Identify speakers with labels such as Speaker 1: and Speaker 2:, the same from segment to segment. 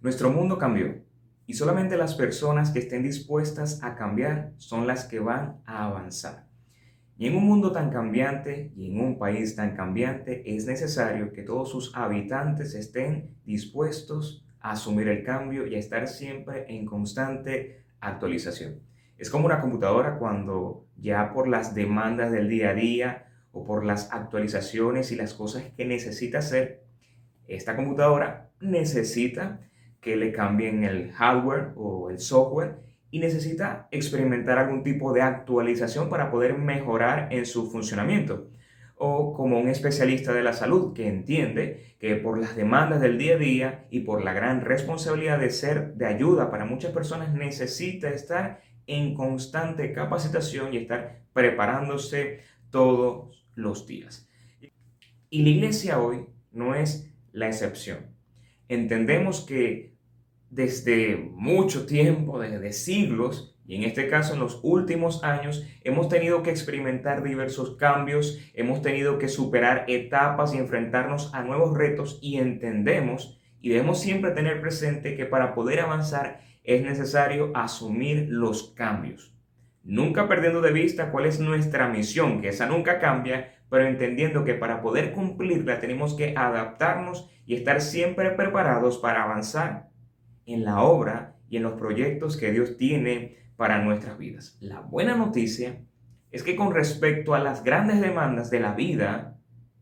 Speaker 1: Nuestro mundo cambió y solamente las personas que estén dispuestas a cambiar son las que van a avanzar. Y en un mundo tan cambiante y en un país tan cambiante es necesario que todos sus habitantes estén dispuestos a asumir el cambio y a estar siempre en constante actualización. Es como una computadora cuando ya por las demandas del día a día o por las actualizaciones y las cosas que necesita hacer, esta computadora necesita que le cambien el hardware o el software y necesita experimentar algún tipo de actualización para poder mejorar en su funcionamiento. O como un especialista de la salud que entiende que por las demandas del día a día y por la gran responsabilidad de ser de ayuda para muchas personas necesita estar en constante capacitación y estar preparándose todos los días. Y la iglesia hoy no es la excepción. Entendemos que desde mucho tiempo, desde siglos, y en este caso en los últimos años, hemos tenido que experimentar diversos cambios, hemos tenido que superar etapas y enfrentarnos a nuevos retos y entendemos y debemos siempre tener presente que para poder avanzar es necesario asumir los cambios. Nunca perdiendo de vista cuál es nuestra misión, que esa nunca cambia, pero entendiendo que para poder cumplirla tenemos que adaptarnos y estar siempre preparados para avanzar en la obra y en los proyectos que Dios tiene para nuestras vidas. La buena noticia es que con respecto a las grandes demandas de la vida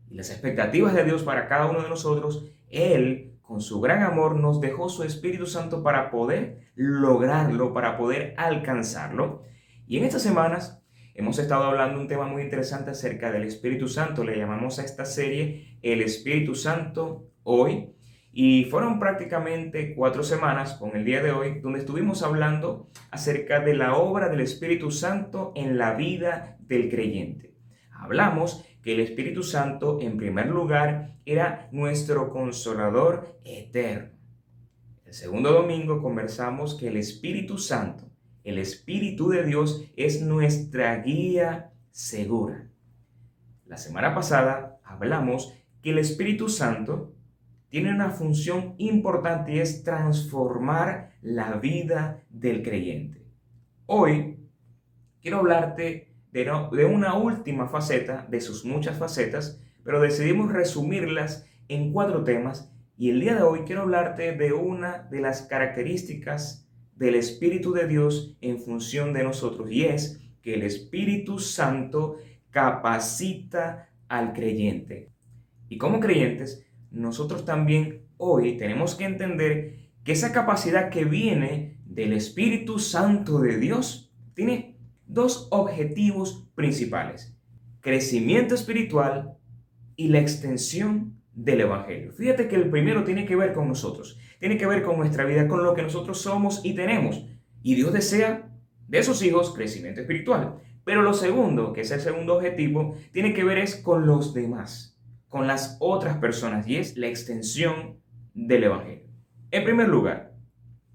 Speaker 1: y las expectativas de Dios para cada uno de nosotros, Él, con su gran amor, nos dejó su Espíritu Santo para poder lograrlo, para poder alcanzarlo. Y en estas semanas hemos estado hablando un tema muy interesante acerca del Espíritu Santo. Le llamamos a esta serie El Espíritu Santo hoy. Y fueron prácticamente cuatro semanas con el día de hoy donde estuvimos hablando acerca de la obra del Espíritu Santo en la vida del creyente. Hablamos que el Espíritu Santo en primer lugar era nuestro consolador eterno. El segundo domingo conversamos que el Espíritu Santo, el Espíritu de Dios, es nuestra guía segura. La semana pasada hablamos que el Espíritu Santo tiene una función importante y es transformar la vida del creyente. Hoy quiero hablarte de, de una última faceta de sus muchas facetas, pero decidimos resumirlas en cuatro temas y el día de hoy quiero hablarte de una de las características del Espíritu de Dios en función de nosotros y es que el Espíritu Santo capacita al creyente. Y como creyentes nosotros también hoy tenemos que entender que esa capacidad que viene del Espíritu Santo de Dios tiene dos objetivos principales. Crecimiento espiritual y la extensión del Evangelio. Fíjate que el primero tiene que ver con nosotros, tiene que ver con nuestra vida, con lo que nosotros somos y tenemos. Y Dios desea de esos hijos crecimiento espiritual. Pero lo segundo, que es el segundo objetivo, tiene que ver es con los demás con las otras personas y es la extensión del Evangelio. En primer lugar,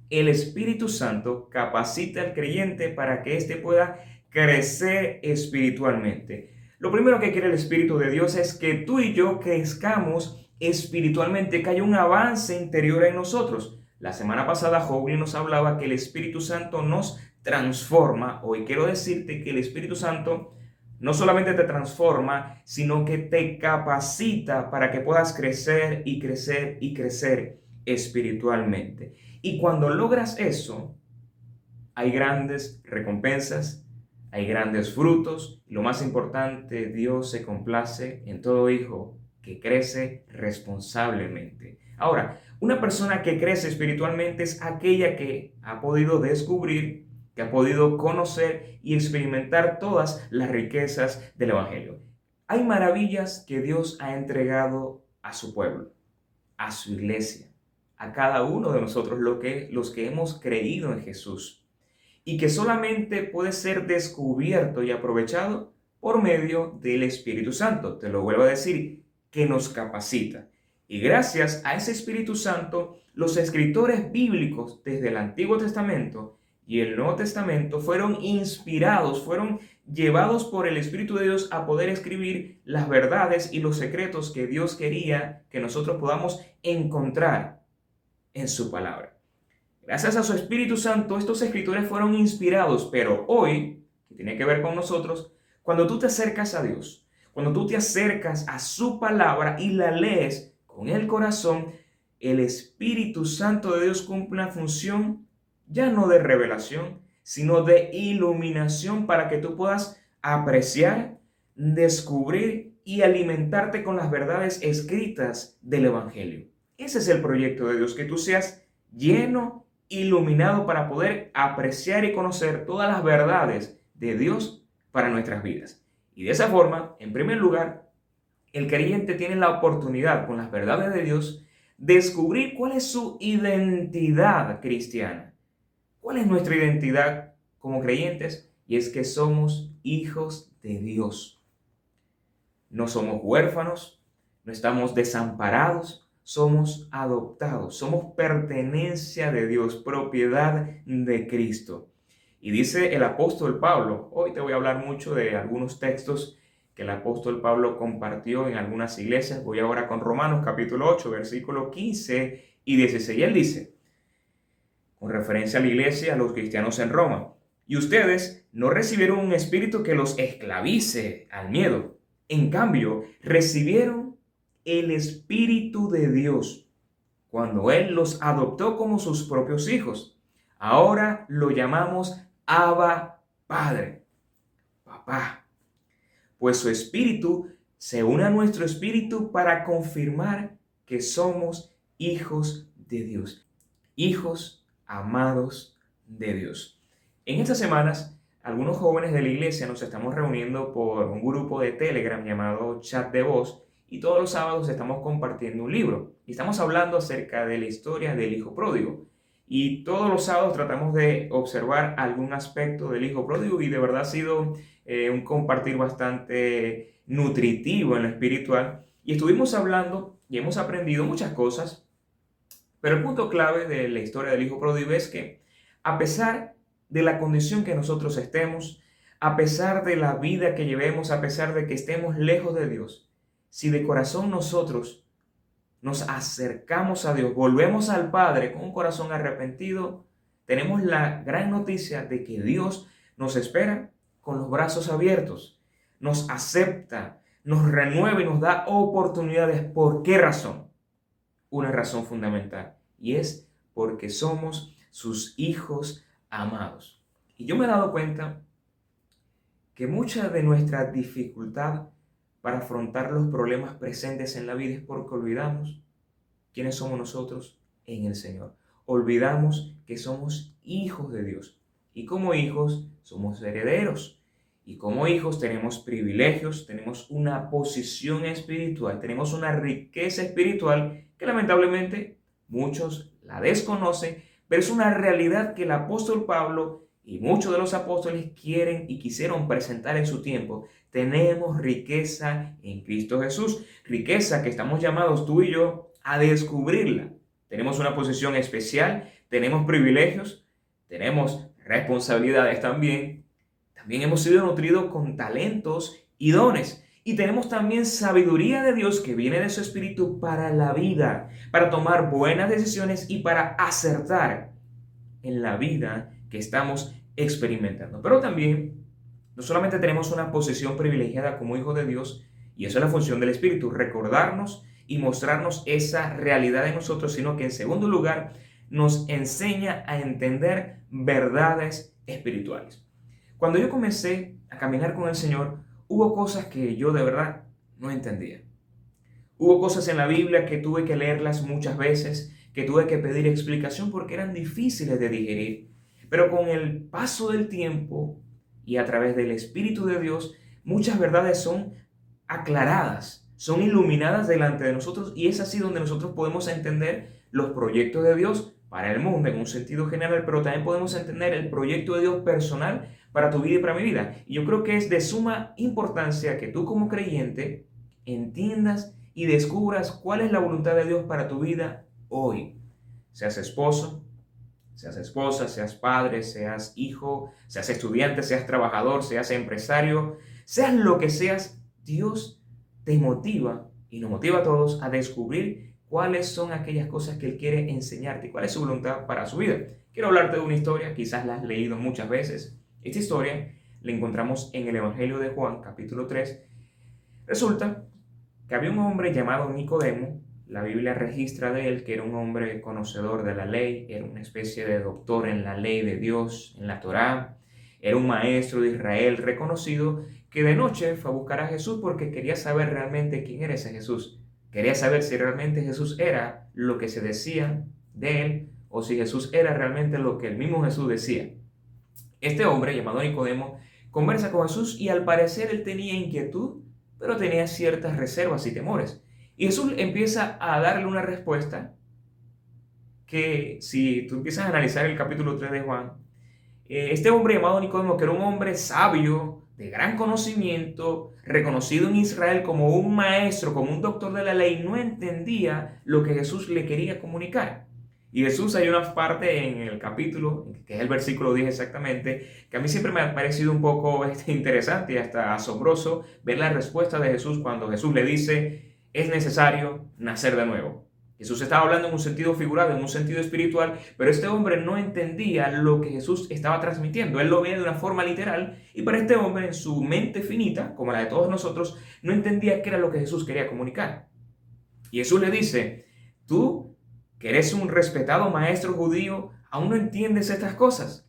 Speaker 1: el Espíritu Santo capacita al creyente para que éste pueda crecer espiritualmente. Lo primero que quiere el Espíritu de Dios es que tú y yo crezcamos espiritualmente, que haya un avance interior en nosotros. La semana pasada Joven nos hablaba que el Espíritu Santo nos transforma. Hoy quiero decirte que el Espíritu Santo no solamente te transforma, sino que te capacita para que puedas crecer y crecer y crecer espiritualmente. Y cuando logras eso, hay grandes recompensas, hay grandes frutos. Lo más importante, Dios se complace en todo hijo que crece responsablemente. Ahora, una persona que crece espiritualmente es aquella que ha podido descubrir ha podido conocer y experimentar todas las riquezas del Evangelio. Hay maravillas que Dios ha entregado a su pueblo, a su iglesia, a cada uno de nosotros, lo que, los que hemos creído en Jesús, y que solamente puede ser descubierto y aprovechado por medio del Espíritu Santo. Te lo vuelvo a decir, que nos capacita. Y gracias a ese Espíritu Santo, los escritores bíblicos desde el Antiguo Testamento y el Nuevo Testamento fueron inspirados, fueron llevados por el Espíritu de Dios a poder escribir las verdades y los secretos que Dios quería que nosotros podamos encontrar en su palabra. Gracias a su Espíritu Santo, estos escritores fueron inspirados, pero hoy, que tiene que ver con nosotros, cuando tú te acercas a Dios, cuando tú te acercas a su palabra y la lees con el corazón, el Espíritu Santo de Dios cumple una función ya no de revelación, sino de iluminación para que tú puedas apreciar, descubrir y alimentarte con las verdades escritas del Evangelio. Ese es el proyecto de Dios, que tú seas lleno iluminado para poder apreciar y conocer todas las verdades de Dios para nuestras vidas. Y de esa forma, en primer lugar, el creyente tiene la oportunidad con las verdades de Dios descubrir cuál es su identidad cristiana. ¿Cuál es nuestra identidad como creyentes? Y es que somos hijos de Dios. No somos huérfanos, no estamos desamparados, somos adoptados, somos pertenencia de Dios, propiedad de Cristo. Y dice el apóstol Pablo, hoy te voy a hablar mucho de algunos textos que el apóstol Pablo compartió en algunas iglesias. Voy ahora con Romanos capítulo 8, versículo 15 y 16. Y él dice, con referencia a la iglesia, a los cristianos en Roma, y ustedes no recibieron un espíritu que los esclavice al miedo. En cambio, recibieron el Espíritu de Dios cuando Él los adoptó como sus propios hijos. Ahora lo llamamos Abba Padre, papá. Pues su Espíritu se une a nuestro Espíritu para confirmar que somos hijos de Dios, hijos amados de Dios. En estas semanas, algunos jóvenes de la iglesia nos estamos reuniendo por un grupo de Telegram llamado Chat de Voz y todos los sábados estamos compartiendo un libro y estamos hablando acerca de la historia del hijo pródigo. Y todos los sábados tratamos de observar algún aspecto del hijo pródigo y de verdad ha sido eh, un compartir bastante nutritivo en lo espiritual. Y estuvimos hablando y hemos aprendido muchas cosas, pero el punto clave de la historia del hijo pródigo es que a pesar de la condición que nosotros estemos, a pesar de la vida que llevemos, a pesar de que estemos lejos de Dios, si de corazón nosotros nos acercamos a Dios, volvemos al Padre con un corazón arrepentido, tenemos la gran noticia de que Dios nos espera con los brazos abiertos, nos acepta, nos renueva y nos da oportunidades. ¿Por qué razón? Una razón fundamental y es porque somos sus hijos amados. Y yo me he dado cuenta que mucha de nuestra dificultad para afrontar los problemas presentes en la vida es porque olvidamos quiénes somos nosotros en el Señor. Olvidamos que somos hijos de Dios. Y como hijos somos herederos. Y como hijos tenemos privilegios, tenemos una posición espiritual, tenemos una riqueza espiritual que lamentablemente muchos la desconocen, pero es una realidad que el apóstol Pablo y muchos de los apóstoles quieren y quisieron presentar en su tiempo, tenemos riqueza en Cristo Jesús, riqueza que estamos llamados tú y yo a descubrirla. Tenemos una posición especial, tenemos privilegios, tenemos responsabilidades también. También hemos sido nutridos con talentos y dones. Y tenemos también sabiduría de Dios que viene de su Espíritu para la vida, para tomar buenas decisiones y para acertar en la vida que estamos experimentando. Pero también, no solamente tenemos una posición privilegiada como hijos de Dios, y eso es la función del Espíritu, recordarnos y mostrarnos esa realidad de nosotros, sino que en segundo lugar nos enseña a entender verdades espirituales. Cuando yo comencé a caminar con el Señor, hubo cosas que yo de verdad no entendía. Hubo cosas en la Biblia que tuve que leerlas muchas veces, que tuve que pedir explicación porque eran difíciles de digerir. Pero con el paso del tiempo y a través del Espíritu de Dios, muchas verdades son aclaradas, son iluminadas delante de nosotros y es así donde nosotros podemos entender los proyectos de Dios para el mundo en un sentido general, pero también podemos entender el proyecto de Dios personal para tu vida y para mi vida. Y yo creo que es de suma importancia que tú como creyente entiendas y descubras cuál es la voluntad de Dios para tu vida hoy. Seas esposo, seas esposa, seas padre, seas hijo, seas estudiante, seas trabajador, seas empresario, seas lo que seas, Dios te motiva y nos motiva a todos a descubrir cuáles son aquellas cosas que Él quiere enseñarte cuál es su voluntad para su vida. Quiero hablarte de una historia, quizás la has leído muchas veces. Esta historia la encontramos en el Evangelio de Juan, capítulo 3. Resulta que había un hombre llamado Nicodemo, la Biblia registra de él que era un hombre conocedor de la ley, era una especie de doctor en la ley de Dios, en la Torá, era un maestro de Israel reconocido que de noche fue a buscar a Jesús porque quería saber realmente quién era ese Jesús. Quería saber si realmente Jesús era lo que se decía de él o si Jesús era realmente lo que el mismo Jesús decía. Este hombre, llamado Nicodemo, conversa con Jesús y al parecer él tenía inquietud, pero tenía ciertas reservas y temores. Y Jesús empieza a darle una respuesta que si tú empiezas a analizar el capítulo 3 de Juan, eh, este hombre llamado Nicodemo, que era un hombre sabio, de gran conocimiento, reconocido en Israel como un maestro, como un doctor de la ley, no entendía lo que Jesús le quería comunicar. Y Jesús hay una parte en el capítulo, que es el versículo 10 exactamente, que a mí siempre me ha parecido un poco este, interesante y hasta asombroso ver la respuesta de Jesús cuando Jesús le dice, es necesario nacer de nuevo. Jesús estaba hablando en un sentido figurado, en un sentido espiritual, pero este hombre no entendía lo que Jesús estaba transmitiendo. Él lo veía de una forma literal y para este hombre, en su mente finita, como la de todos nosotros, no entendía qué era lo que Jesús quería comunicar. Y Jesús le dice, tú, que eres un respetado maestro judío, aún no entiendes estas cosas.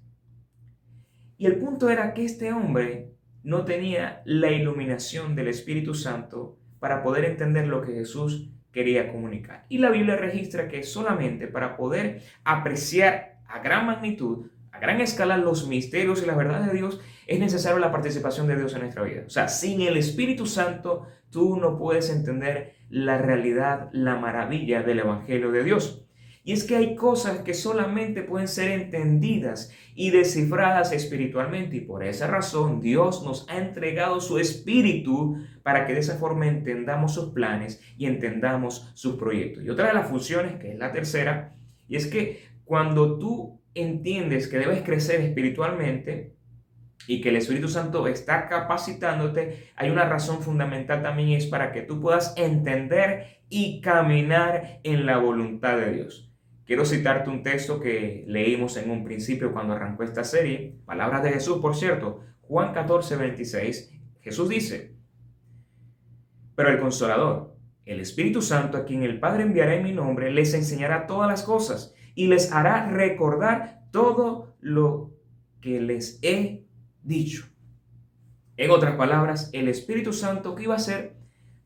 Speaker 1: Y el punto era que este hombre no tenía la iluminación del Espíritu Santo para poder entender lo que Jesús quería comunicar. Y la Biblia registra que solamente para poder apreciar a gran magnitud, a gran escala los misterios y la verdad de Dios, es necesaria la participación de Dios en nuestra vida. O sea, sin el Espíritu Santo, tú no puedes entender la realidad, la maravilla del Evangelio de Dios. Y es que hay cosas que solamente pueden ser entendidas y descifradas espiritualmente. Y por esa razón Dios nos ha entregado su espíritu para que de esa forma entendamos sus planes y entendamos sus proyectos. Y otra de las funciones, que es la tercera, y es que cuando tú entiendes que debes crecer espiritualmente, y que el Espíritu Santo está capacitándote, hay una razón fundamental también es para que tú puedas entender y caminar en la voluntad de Dios. Quiero citarte un texto que leímos en un principio cuando arrancó esta serie, palabras de Jesús, por cierto, Juan 14, 26, Jesús dice, pero el consolador, el Espíritu Santo, a quien el Padre enviará en mi nombre, les enseñará todas las cosas y les hará recordar todo lo que les he dicho. En otras palabras, el Espíritu Santo que iba a hacer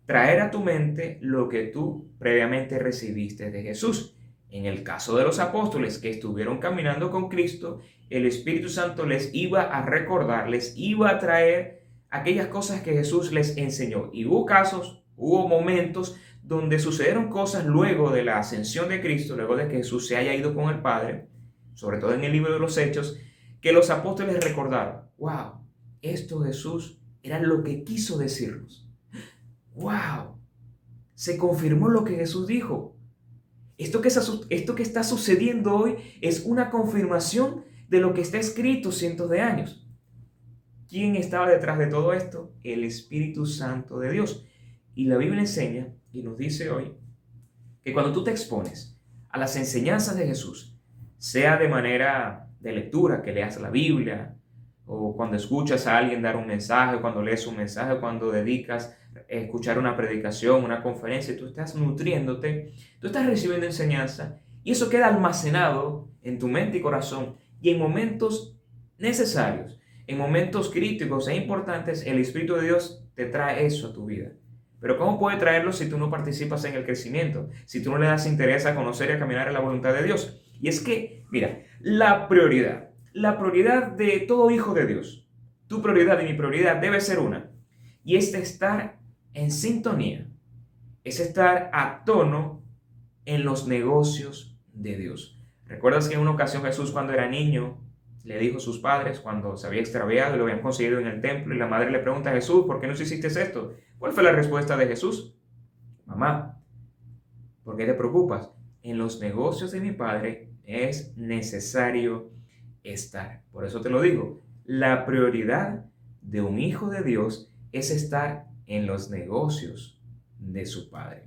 Speaker 1: traer a tu mente lo que tú previamente recibiste de Jesús. En el caso de los apóstoles que estuvieron caminando con Cristo, el Espíritu Santo les iba a recordar, les iba a traer aquellas cosas que Jesús les enseñó. Y hubo casos, hubo momentos donde sucedieron cosas luego de la ascensión de Cristo, luego de que Jesús se haya ido con el Padre, sobre todo en el libro de los Hechos, que los apóstoles recordaron, wow, esto Jesús era lo que quiso decirnos. Wow, se confirmó lo que Jesús dijo. Esto que, está sucediendo hoy es una confirmación de lo que está escrito cientos de años. ¿Quién estaba detrás de todo esto? El Espíritu Santo de Dios. Y la Biblia enseña y nos dice hoy que cuando tú te expones a las enseñanzas de Jesús, sea de manera de lectura, que leas la Biblia, o cuando escuchas a alguien dar un mensaje, cuando lees un mensaje, cuando dedicas escuchar una predicación, una conferencia, tú estás nutriéndote, tú estás recibiendo enseñanza y eso queda almacenado en tu mente y corazón y en momentos necesarios, en momentos críticos e importantes, el Espíritu de Dios te trae eso a tu vida. Pero ¿cómo puede traerlo si tú no participas en el crecimiento? Si tú no le das interés a conocer y a caminar en la voluntad de Dios. Y es que, mira, la prioridad, la prioridad de todo hijo de Dios, tu prioridad y mi prioridad debe ser una. Y es de estar en sintonía es estar a tono en los negocios de Dios. ¿Recuerdas que en una ocasión Jesús cuando era niño le dijo a sus padres cuando se había extraviado y lo habían conseguido en el templo y la madre le pregunta a Jesús, ¿por qué no hiciste esto? ¿Cuál fue la respuesta de Jesús? Mamá, ¿por qué te preocupas? En los negocios de mi padre es necesario estar. Por eso te lo digo, la prioridad de un hijo de Dios es estar en los negocios de su Padre.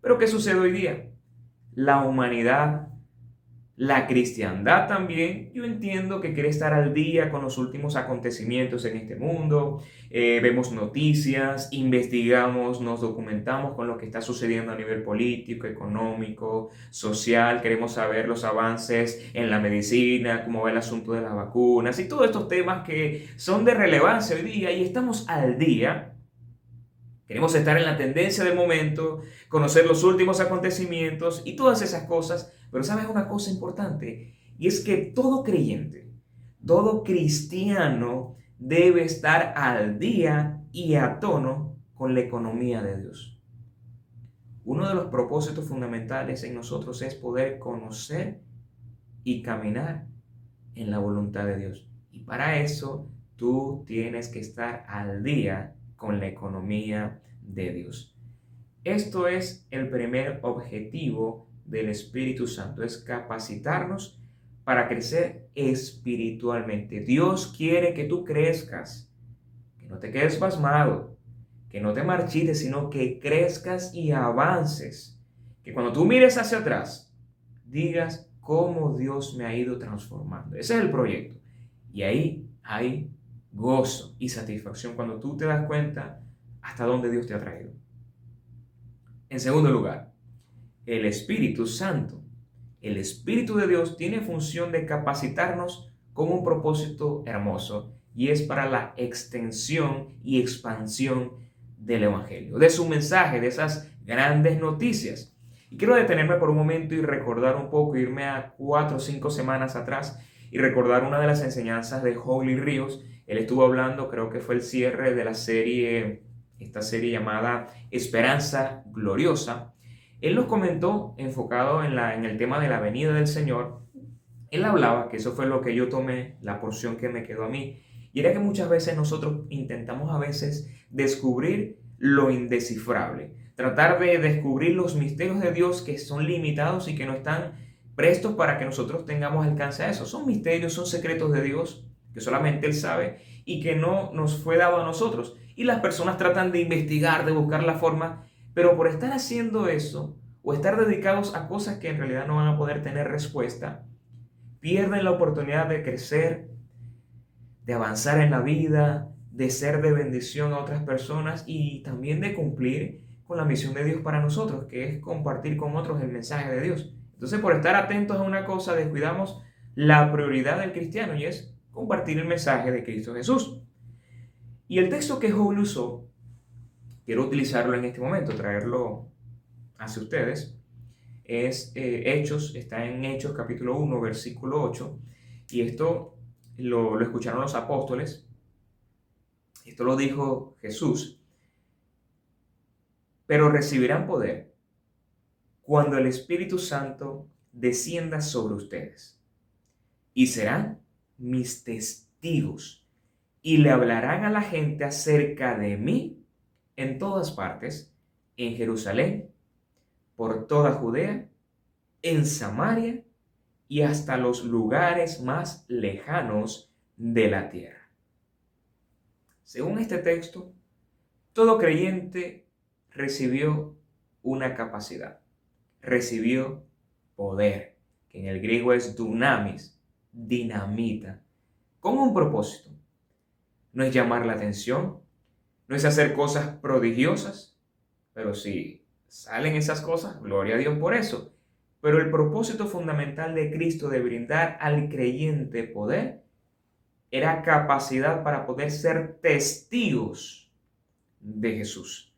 Speaker 1: Pero ¿qué sucede hoy día? La humanidad la cristiandad también, yo entiendo que quiere estar al día con los últimos acontecimientos en este mundo, eh, vemos noticias, investigamos, nos documentamos con lo que está sucediendo a nivel político, económico, social, queremos saber los avances en la medicina, cómo va el asunto de las vacunas y todos estos temas que son de relevancia hoy día y estamos al día Queremos estar en la tendencia del momento, conocer los últimos acontecimientos y todas esas cosas. Pero sabes una cosa importante, y es que todo creyente, todo cristiano debe estar al día y a tono con la economía de Dios. Uno de los propósitos fundamentales en nosotros es poder conocer y caminar en la voluntad de Dios. Y para eso tú tienes que estar al día con la economía de Dios. Esto es el primer objetivo del Espíritu Santo, es capacitarnos para crecer espiritualmente. Dios quiere que tú crezcas, que no te quedes pasmado, que no te marchites, sino que crezcas y avances. Que cuando tú mires hacia atrás, digas cómo Dios me ha ido transformando. Ese es el proyecto. Y ahí hay gozo y satisfacción cuando tú te das cuenta hasta dónde Dios te ha traído. En segundo lugar, el Espíritu Santo. El Espíritu de Dios tiene función de capacitarnos con un propósito hermoso y es para la extensión y expansión del Evangelio, de su mensaje, de esas grandes noticias. Y quiero detenerme por un momento y recordar un poco, irme a cuatro o cinco semanas atrás y recordar una de las enseñanzas de Holy Ríos él estuvo hablando, creo que fue el cierre de la serie, esta serie llamada Esperanza Gloriosa. Él nos comentó, enfocado en, la, en el tema de la venida del Señor, él hablaba, que eso fue lo que yo tomé, la porción que me quedó a mí, y era que muchas veces nosotros intentamos a veces descubrir lo indescifrable, tratar de descubrir los misterios de Dios que son limitados y que no están prestos para que nosotros tengamos alcance a eso. Son misterios, son secretos de Dios que solamente Él sabe y que no nos fue dado a nosotros. Y las personas tratan de investigar, de buscar la forma, pero por estar haciendo eso o estar dedicados a cosas que en realidad no van a poder tener respuesta, pierden la oportunidad de crecer, de avanzar en la vida, de ser de bendición a otras personas y también de cumplir con la misión de Dios para nosotros, que es compartir con otros el mensaje de Dios. Entonces, por estar atentos a una cosa, descuidamos la prioridad del cristiano y es compartir el mensaje de Cristo Jesús. Y el texto que Joel usó, quiero utilizarlo en este momento, traerlo hacia ustedes, es eh, Hechos, está en Hechos capítulo 1, versículo 8, y esto lo, lo escucharon los apóstoles, esto lo dijo Jesús, pero recibirán poder cuando el Espíritu Santo descienda sobre ustedes, y serán mis testigos y le hablarán a la gente acerca de mí en todas partes, en Jerusalén, por toda Judea, en Samaria y hasta los lugares más lejanos de la tierra. Según este texto, todo creyente recibió una capacidad, recibió poder, que en el griego es dunamis, dinamita, con un propósito. No es llamar la atención, no es hacer cosas prodigiosas, pero si salen esas cosas, gloria a Dios por eso. Pero el propósito fundamental de Cristo de brindar al creyente poder era capacidad para poder ser testigos de Jesús.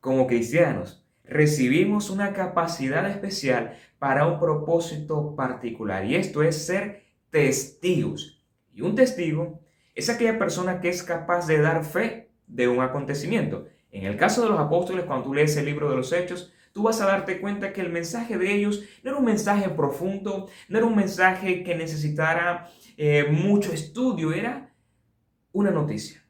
Speaker 1: Como cristianos, recibimos una capacidad especial para un propósito particular y esto es ser testigos. Y un testigo es aquella persona que es capaz de dar fe de un acontecimiento. En el caso de los apóstoles, cuando tú lees el libro de los Hechos, tú vas a darte cuenta que el mensaje de ellos no era un mensaje profundo, no era un mensaje que necesitara eh, mucho estudio, era una noticia.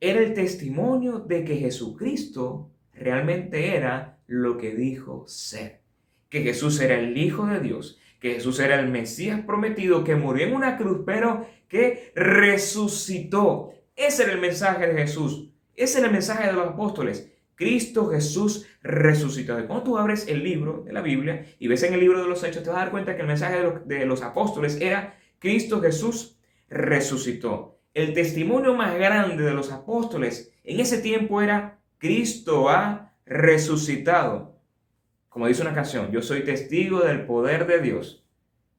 Speaker 1: Era el testimonio de que Jesucristo realmente era lo que dijo ser, que Jesús era el Hijo de Dios, que Jesús era el Mesías prometido, que murió en una cruz, pero que resucitó. Ese era el mensaje de Jesús. Ese era el mensaje de los apóstoles. Cristo Jesús resucitado. Cuando tú abres el libro de la Biblia y ves en el libro de los Hechos, te vas a dar cuenta que el mensaje de los, de los apóstoles era Cristo Jesús resucitó. El testimonio más grande de los apóstoles en ese tiempo era Cristo ha resucitado. Como dice una canción, yo soy testigo del poder de Dios,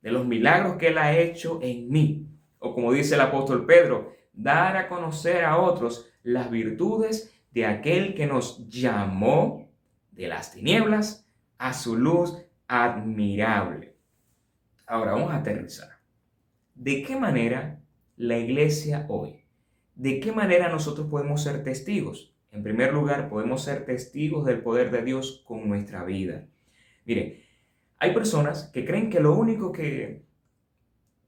Speaker 1: de los milagros que Él ha hecho en mí. O como dice el apóstol Pedro, dar a conocer a otros las virtudes de aquel que nos llamó de las tinieblas a su luz admirable. Ahora vamos a aterrizar. ¿De qué manera la iglesia hoy? ¿De qué manera nosotros podemos ser testigos? En primer lugar, podemos ser testigos del poder de Dios con nuestra vida. Mire, hay personas que creen que lo único que,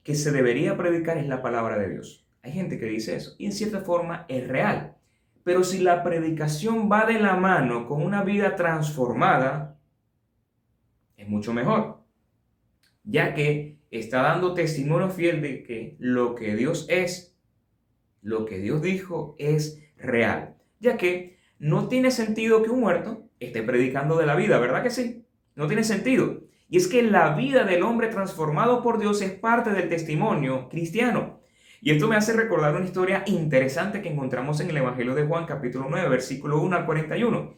Speaker 1: que se debería predicar es la palabra de Dios. Hay gente que dice eso y en cierta forma es real. Pero si la predicación va de la mano con una vida transformada, es mucho mejor, ya que está dando testimonio fiel de que lo que Dios es, lo que Dios dijo es real, ya que no tiene sentido que un muerto esté predicando de la vida, ¿verdad que sí? No tiene sentido. Y es que la vida del hombre transformado por Dios es parte del testimonio cristiano. Y esto me hace recordar una historia interesante que encontramos en el Evangelio de Juan capítulo 9, versículo 1 al 41.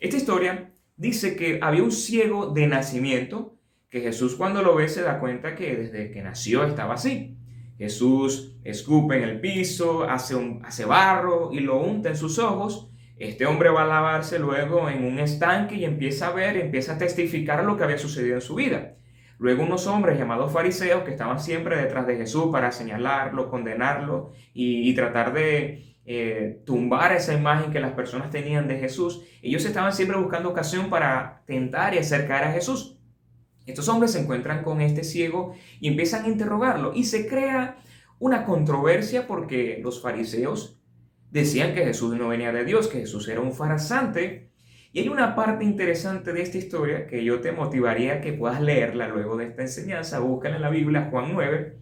Speaker 1: Esta historia dice que había un ciego de nacimiento que Jesús cuando lo ve se da cuenta que desde que nació estaba así. Jesús escupe en el piso, hace, un, hace barro y lo unta en sus ojos. Este hombre va a lavarse luego en un estanque y empieza a ver, empieza a testificar lo que había sucedido en su vida. Luego unos hombres llamados fariseos que estaban siempre detrás de Jesús para señalarlo, condenarlo y, tratar de eh, tumbar esa imagen que las personas tenían de Jesús, ellos estaban siempre buscando ocasión para tentar y acercar a Jesús. Estos hombres se encuentran con este ciego y empiezan a interrogarlo y se crea una controversia porque los fariseos decían que Jesús no venía de Dios, que Jesús era un farsante y hay una parte interesante de esta historia que yo te motivaría que puedas leerla luego de esta enseñanza. Búscala en la Biblia, Juan 9.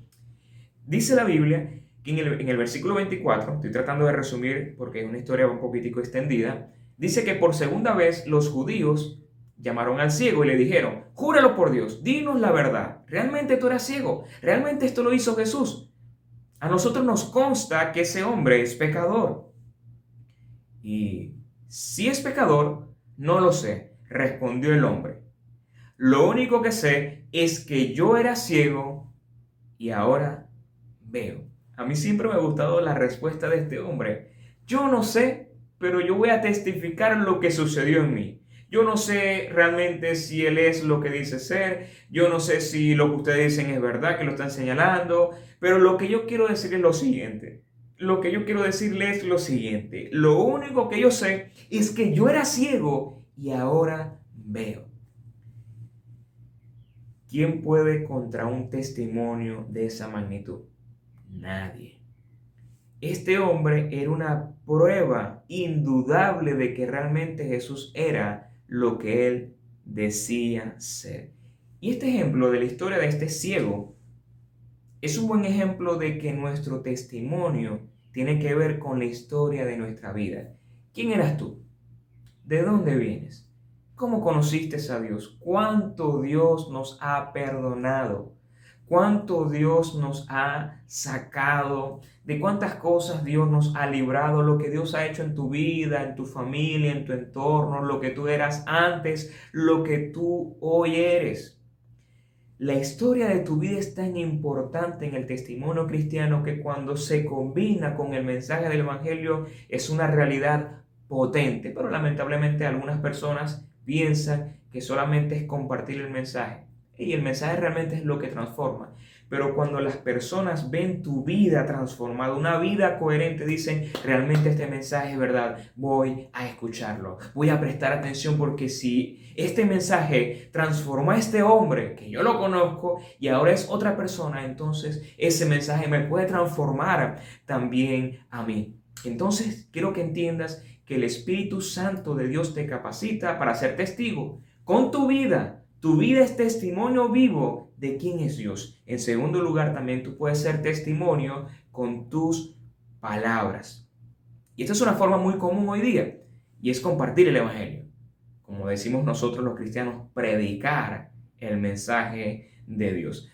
Speaker 1: Dice la Biblia que en el, en el versículo 24, estoy tratando de resumir porque es una historia un poquitico extendida, dice que por segunda vez los judíos llamaron al ciego y le dijeron, júralo por Dios, dinos la verdad, ¿realmente tú eras ciego? ¿Realmente esto lo hizo Jesús? A nosotros nos consta que ese hombre es pecador. Y si es pecador, no lo sé, respondió el hombre. Lo único que sé es que yo era ciego y ahora veo. A mí siempre me ha gustado la respuesta de este hombre. Yo no sé, pero yo voy a testificar lo que sucedió en mí. Yo no sé realmente si él es lo que dice ser, yo no sé si lo que ustedes dicen es verdad, que lo están señalando, pero lo que yo quiero decir es lo siguiente. Lo que yo quiero decirle es lo siguiente. Lo único que yo sé es que yo era ciego y ahora veo. ¿Quién puede contra un testimonio de esa magnitud? Nadie. Este hombre era una prueba indudable de que realmente Jesús era lo que él decía ser. Y este ejemplo de la historia de este ciego es un buen ejemplo de que nuestro testimonio tiene que ver con la historia de nuestra vida. ¿Quién eras tú? ¿De dónde vienes? ¿Cómo conociste a Dios? ¿Cuánto Dios nos ha perdonado? Cuánto Dios nos ha sacado, de cuántas cosas Dios nos ha librado, lo que Dios ha hecho en tu vida, en tu familia, en tu entorno, lo que tú eras antes, lo que tú hoy eres. La historia de tu vida es tan importante en el testimonio cristiano que cuando se combina con el mensaje del Evangelio es una realidad potente, pero lamentablemente algunas personas piensan que solamente es compartir el mensaje. Y el mensaje realmente es lo que transforma. Pero cuando las personas ven tu vida transformada, una vida coherente, dicen, realmente este mensaje es verdad, voy a escucharlo, voy a prestar atención porque si este mensaje transformó a este hombre, que yo lo conozco, y ahora es otra persona, entonces ese mensaje me puede transformar también a mí. Entonces quiero que entiendas que el Espíritu Santo de Dios te capacita para ser testigo con tu vida tu vida es testimonio vivo de quién es Dios. En segundo lugar, también tú puedes ser testimonio con tus palabras. Y esta es una forma muy común hoy día. y es compartir el Evangelio. Como decimos nosotros los cristianos, predicar el mensaje de Dios.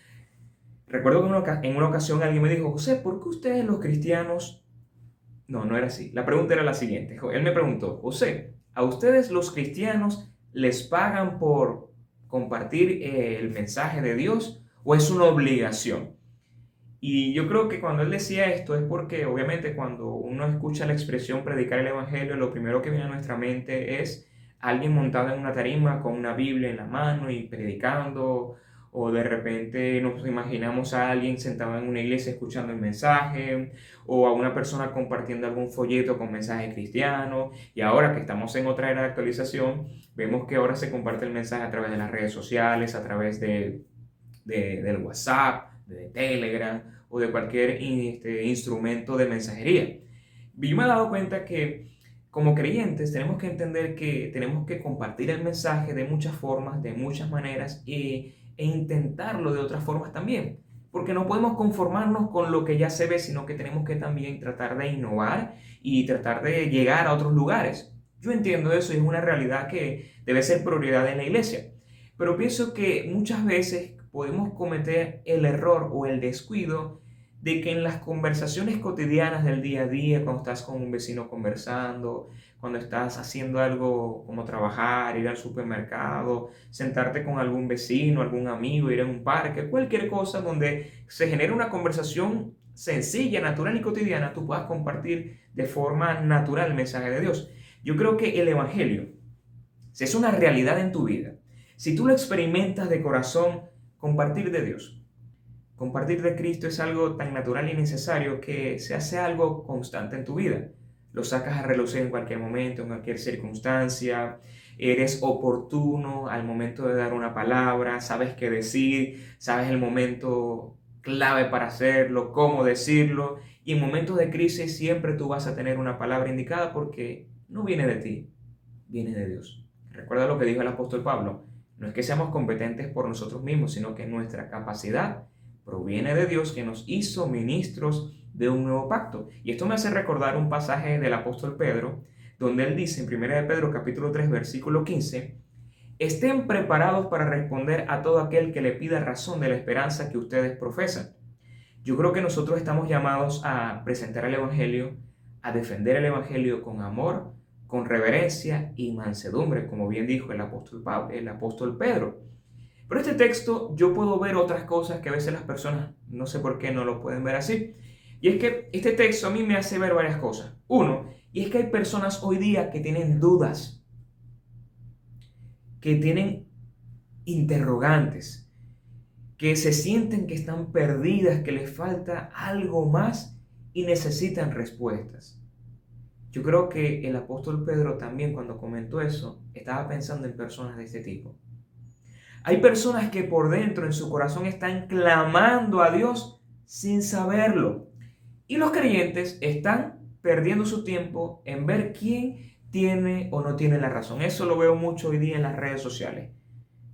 Speaker 1: Recuerdo que en una ocasión alguien me dijo, José, ¿por qué ustedes los cristianos... No, no era así. La pregunta era la siguiente. Él me preguntó, José, ¿a ustedes los cristianos les pagan por compartir eh, el mensaje de Dios o es una obligación? Y yo creo que cuando él decía esto es porque obviamente cuando uno escucha la expresión predicar el Evangelio, lo primero que viene a nuestra mente es alguien montado en una tarima con una Biblia en la mano y predicando o de repente nos imaginamos a alguien sentado en una iglesia escuchando el mensaje, o a una persona compartiendo algún folleto con mensaje cristiano, y ahora que estamos en otra era de actualización, vemos que ahora se comparte el mensaje a través de las redes sociales, a través de, del WhatsApp, de Telegram o de cualquier este, instrumento de mensajería. Yo me he dado cuenta que como creyentes tenemos que entender que tenemos que compartir el mensaje de muchas formas, de muchas maneras y e intentarlo de otras formas también. Porque no podemos conformarnos con lo que ya se ve, sino que tenemos que también tratar de innovar y tratar de llegar a otros lugares. Yo entiendo eso es una realidad que debe ser prioridad en la iglesia. Pero pienso que muchas veces podemos cometer el error o el descuido de que en las conversaciones cotidianas del día a día, cuando estás con un vecino conversando, cuando estás haciendo algo como trabajar, ir al supermercado, sentarte con algún vecino, algún amigo, ir a un parque, cualquier cosa donde se genere una conversación sencilla, natural y cotidiana, tú puedas compartir de forma natural el mensaje de Dios. Yo creo que el Evangelio, si es una realidad en tu vida, si tú lo experimentas de corazón, compartir de Dios, compartir de Cristo es algo tan natural y necesario que se hace algo constante en tu vida. Lo sacas a relucir en cualquier momento, en cualquier circunstancia, eres oportuno al momento de dar una palabra, sabes qué decir, sabes el momento clave para hacerlo, cómo decirlo, y en momentos de crisis siempre tú vas a tener una palabra indicada porque no viene de ti, viene de Dios. Recuerda lo que dijo el apóstol Pablo, no es que seamos competentes por nosotros mismos, sino que nuestra capacidad proviene de Dios que nos hizo ministros de un nuevo pacto. Y esto me hace recordar un pasaje del apóstol Pedro, donde él dice en 1 de Pedro capítulo 3 versículo 15, estén preparados para responder a todo aquel que le pida razón de la esperanza que ustedes profesan. Yo creo que nosotros estamos llamados a presentar el Evangelio, a defender el Evangelio con amor, con reverencia y mansedumbre, como bien dijo el apóstol, el apóstol Pedro. Pero este texto yo puedo ver otras cosas que a veces las personas no sé por qué no lo pueden ver así. Y es que este texto a mí me hace ver varias cosas. Uno, y es que hay personas hoy día que tienen dudas, que tienen interrogantes, que se sienten que están perdidas, que les falta algo más y necesitan respuestas. Yo creo que el apóstol Pedro también cuando comentó eso estaba pensando en personas de este tipo. Hay personas que por dentro en su corazón están clamando a Dios sin saberlo. Y los creyentes están perdiendo su tiempo en ver quién tiene o no tiene la razón. Eso lo veo mucho hoy día en las redes sociales.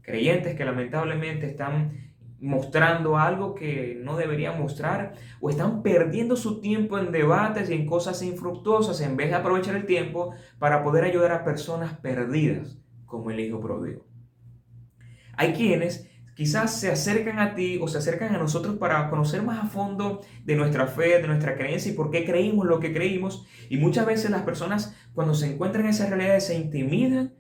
Speaker 1: Creyentes que lamentablemente están mostrando algo que no deberían mostrar o están perdiendo su tiempo en debates y en cosas infructuosas en vez de aprovechar el tiempo para poder ayudar a personas perdidas como el hijo pródigo. Hay quienes quizás se acercan a ti o se acercan a nosotros para conocer más a fondo de nuestra fe, de nuestra creencia y por qué creímos lo que creímos. Y muchas veces las personas cuando se encuentran en esas realidades se intimidan,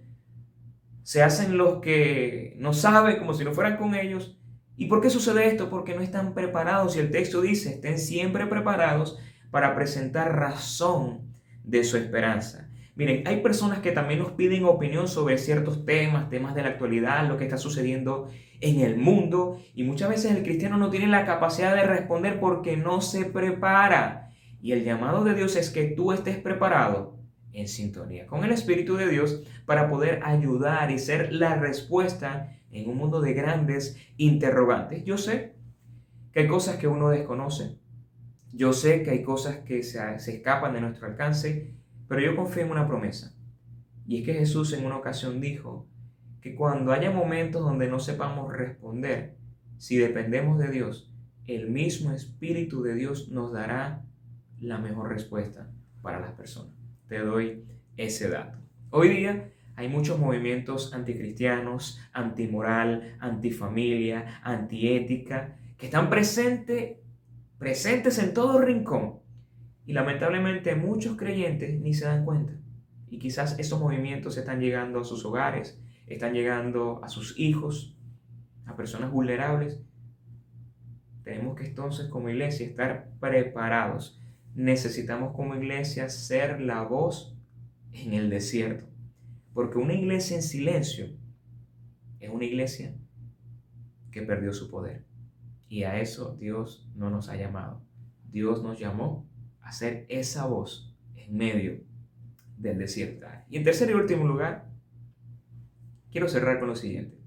Speaker 1: se hacen los que no saben como si no fueran con ellos. ¿Y por qué sucede esto? Porque no están preparados y el texto dice, estén siempre preparados para presentar razón de su esperanza. Miren, hay personas que también nos piden opinión sobre ciertos temas, temas de la actualidad, lo que está sucediendo en el mundo, y muchas veces el cristiano no tiene la capacidad de responder porque no se prepara. Y el llamado de Dios es que tú estés preparado en sintonía con el Espíritu de Dios para poder ayudar y ser la respuesta en un mundo de grandes interrogantes. Yo sé que hay cosas que uno desconoce, yo sé que hay cosas que se, se escapan de nuestro alcance, pero yo confío en una promesa. Y es que Jesús en una ocasión dijo que cuando haya momentos donde no sepamos responder, si dependemos de Dios, el mismo Espíritu de Dios nos dará la mejor respuesta para las personas. Te doy ese dato. Hoy día hay muchos movimientos anticristianos, antimoral, antifamilia, antiética, que están presentes presentes en todo rincón. Y lamentablemente muchos creyentes ni se dan cuenta. Y quizás esos movimientos están llegando a sus hogares, están llegando a sus hijos, a personas vulnerables. Tenemos que entonces como iglesia estar preparados. Necesitamos como iglesia ser la voz en el desierto. Porque una iglesia en silencio es una iglesia que perdió su poder. Y a eso Dios no nos ha llamado. Dios nos llamó a ser esa voz en medio del desierto. Y en tercer y último lugar, quiero cerrar con lo siguiente.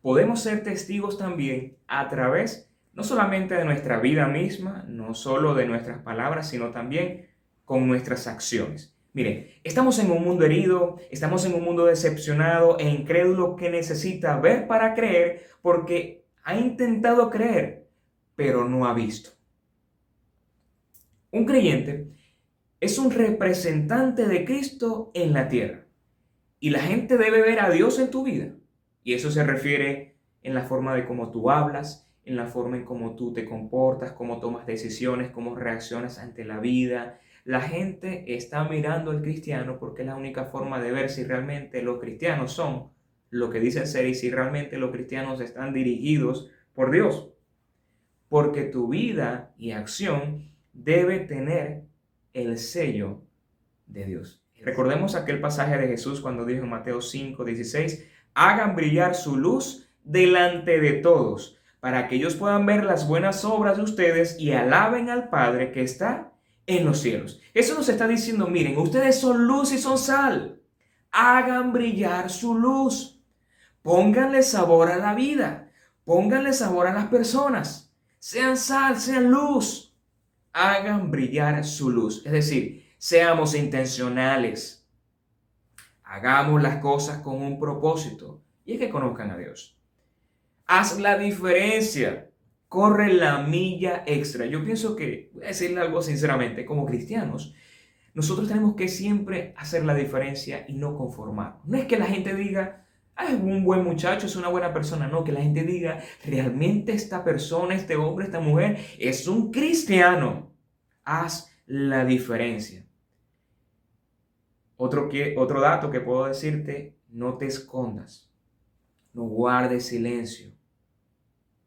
Speaker 1: Podemos ser testigos también a través no solamente de nuestra vida misma, no solo de nuestras palabras, sino también con nuestras acciones. Miren, estamos en un mundo herido, estamos en un mundo decepcionado e incrédulo que necesita ver para creer porque ha intentado creer, pero no ha visto. Un creyente es un representante de Cristo en la tierra y la gente debe ver a Dios en tu vida. Y eso se refiere en la forma de cómo tú hablas, en la forma en cómo tú te comportas, cómo tomas decisiones, cómo reaccionas ante la vida, la gente está mirando al cristiano porque es la única forma de ver si realmente los cristianos son lo que dicen ser y si realmente los cristianos están dirigidos por Dios. Porque tu vida y acción debe tener el sello de Dios. Recordemos aquel pasaje de Jesús cuando dijo en Mateo 5, 16, hagan brillar su luz delante de todos, para que ellos puedan ver las buenas obras de ustedes y alaben al Padre que está en los cielos. Eso nos está diciendo, miren, ustedes son luz y son sal. Hagan brillar su luz. Pónganle sabor a la vida. Pónganle sabor a las personas. Sean sal, sean luz. Hagan brillar su luz. Es decir, seamos intencionales. Hagamos las cosas con un propósito. Y es que conozcan a Dios. Haz la diferencia corre la milla extra. Yo pienso que, voy a decirle algo sinceramente, como cristianos, nosotros tenemos que siempre hacer la diferencia y no conformar. No es que la gente diga, es un buen muchacho, es una buena persona. No, que la gente diga, realmente esta persona, este hombre, esta mujer es un cristiano. Haz la diferencia. Otro, que, otro dato que puedo decirte, no te escondas. No guardes silencio.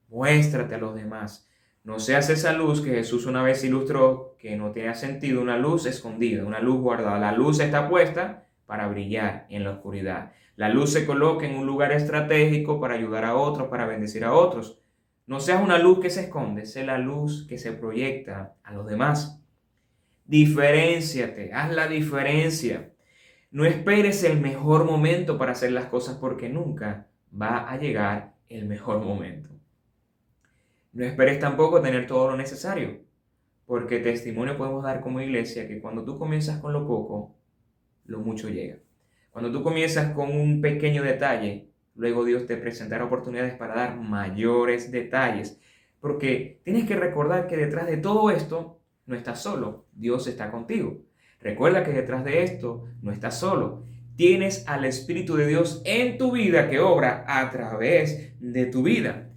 Speaker 1: Muéstrate a los demás. No seas esa luz que Jesús una vez ilustró que no tiene sentido una luz escondida, una luz guardada. La luz está puesta para brillar en la oscuridad. La luz se coloca en un lugar estratégico para ayudar a otros, para bendecir a otros. No seas una luz que se esconde, sé la luz que se proyecta a los demás. Diferenciate, haz la diferencia. No esperes el mejor momento para hacer las cosas porque nunca va a llegar el mejor momento. No esperes tampoco tener todo lo necesario, porque testimonio podemos dar como iglesia que cuando tú comienzas con lo poco, lo mucho llega. Cuando tú comienzas con un pequeño detalle, luego Dios te presentará oportunidades para dar mayores detalles, porque tienes que recordar que detrás de todo esto no estás solo, Dios está contigo. Recuerda que detrás de esto no estás solo, tienes al Espíritu de Dios en tu vida que obra a través de tu vida.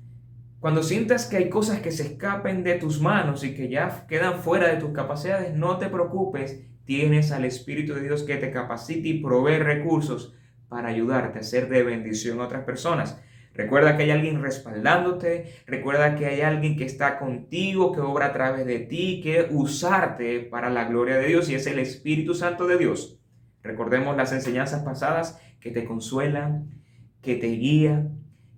Speaker 1: Cuando sientas que hay cosas que se escapen de tus manos y que ya quedan fuera de tus capacidades, no te preocupes. Tienes al Espíritu de Dios que te capacite y provee recursos para ayudarte a ser de bendición a otras personas. Recuerda que hay alguien respaldándote, recuerda que hay alguien que está contigo, que obra a través de ti, que usarte para la gloria de Dios y es el Espíritu Santo de Dios. Recordemos las enseñanzas pasadas que te consuelan, que te guía,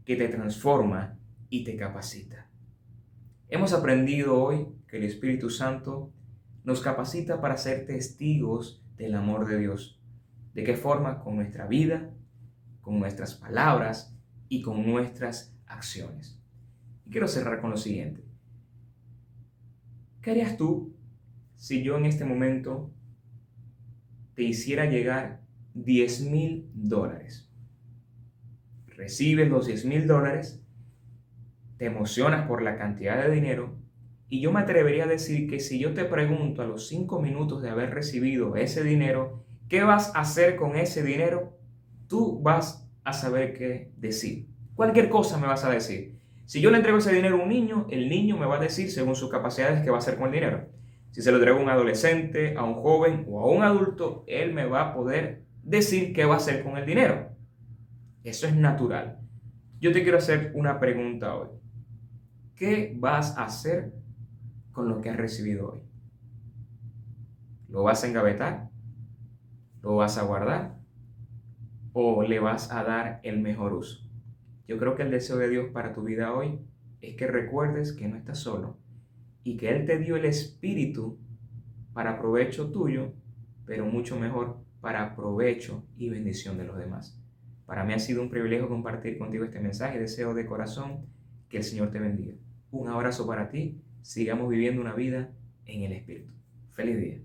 Speaker 1: que te transforma y te capacita. Hemos aprendido hoy que el Espíritu Santo nos capacita para ser testigos del amor de Dios. ¿De qué forma? Con nuestra vida, con nuestras palabras y con nuestras acciones. Y quiero cerrar con lo siguiente. ¿Qué harías tú si yo en este momento te hiciera llegar 10 mil dólares? Recibes los 10 mil dólares te emocionas por la cantidad de dinero y yo me atrevería a decir que si yo te pregunto a los cinco minutos de haber recibido ese dinero, ¿Qué vas a hacer con ese dinero? Tú vas a saber qué decir. Cualquier cosa me vas a decir. Si yo le entrego ese dinero a un niño, el niño me va a decir según sus capacidades qué va a hacer con el dinero. Si se lo entrego a un adolescente, a un joven o a un adulto, él me va a poder decir qué va a hacer con el dinero. Eso es natural. Yo te quiero hacer una pregunta hoy. ¿Qué vas a hacer con lo que has recibido hoy? ¿Lo vas a engavetar? ¿Lo vas a guardar? ¿O le vas a dar el mejor uso? Yo creo que el deseo de Dios para tu vida hoy es que recuerdes que no estás solo y que Él te dio el Espíritu para provecho tuyo, pero mucho mejor para provecho y bendición de los demás. Para mí ha sido un privilegio compartir contigo este mensaje. Deseo de corazón que el Señor te bendiga. Un abrazo para ti. Sigamos viviendo una vida en el Espíritu. Feliz día.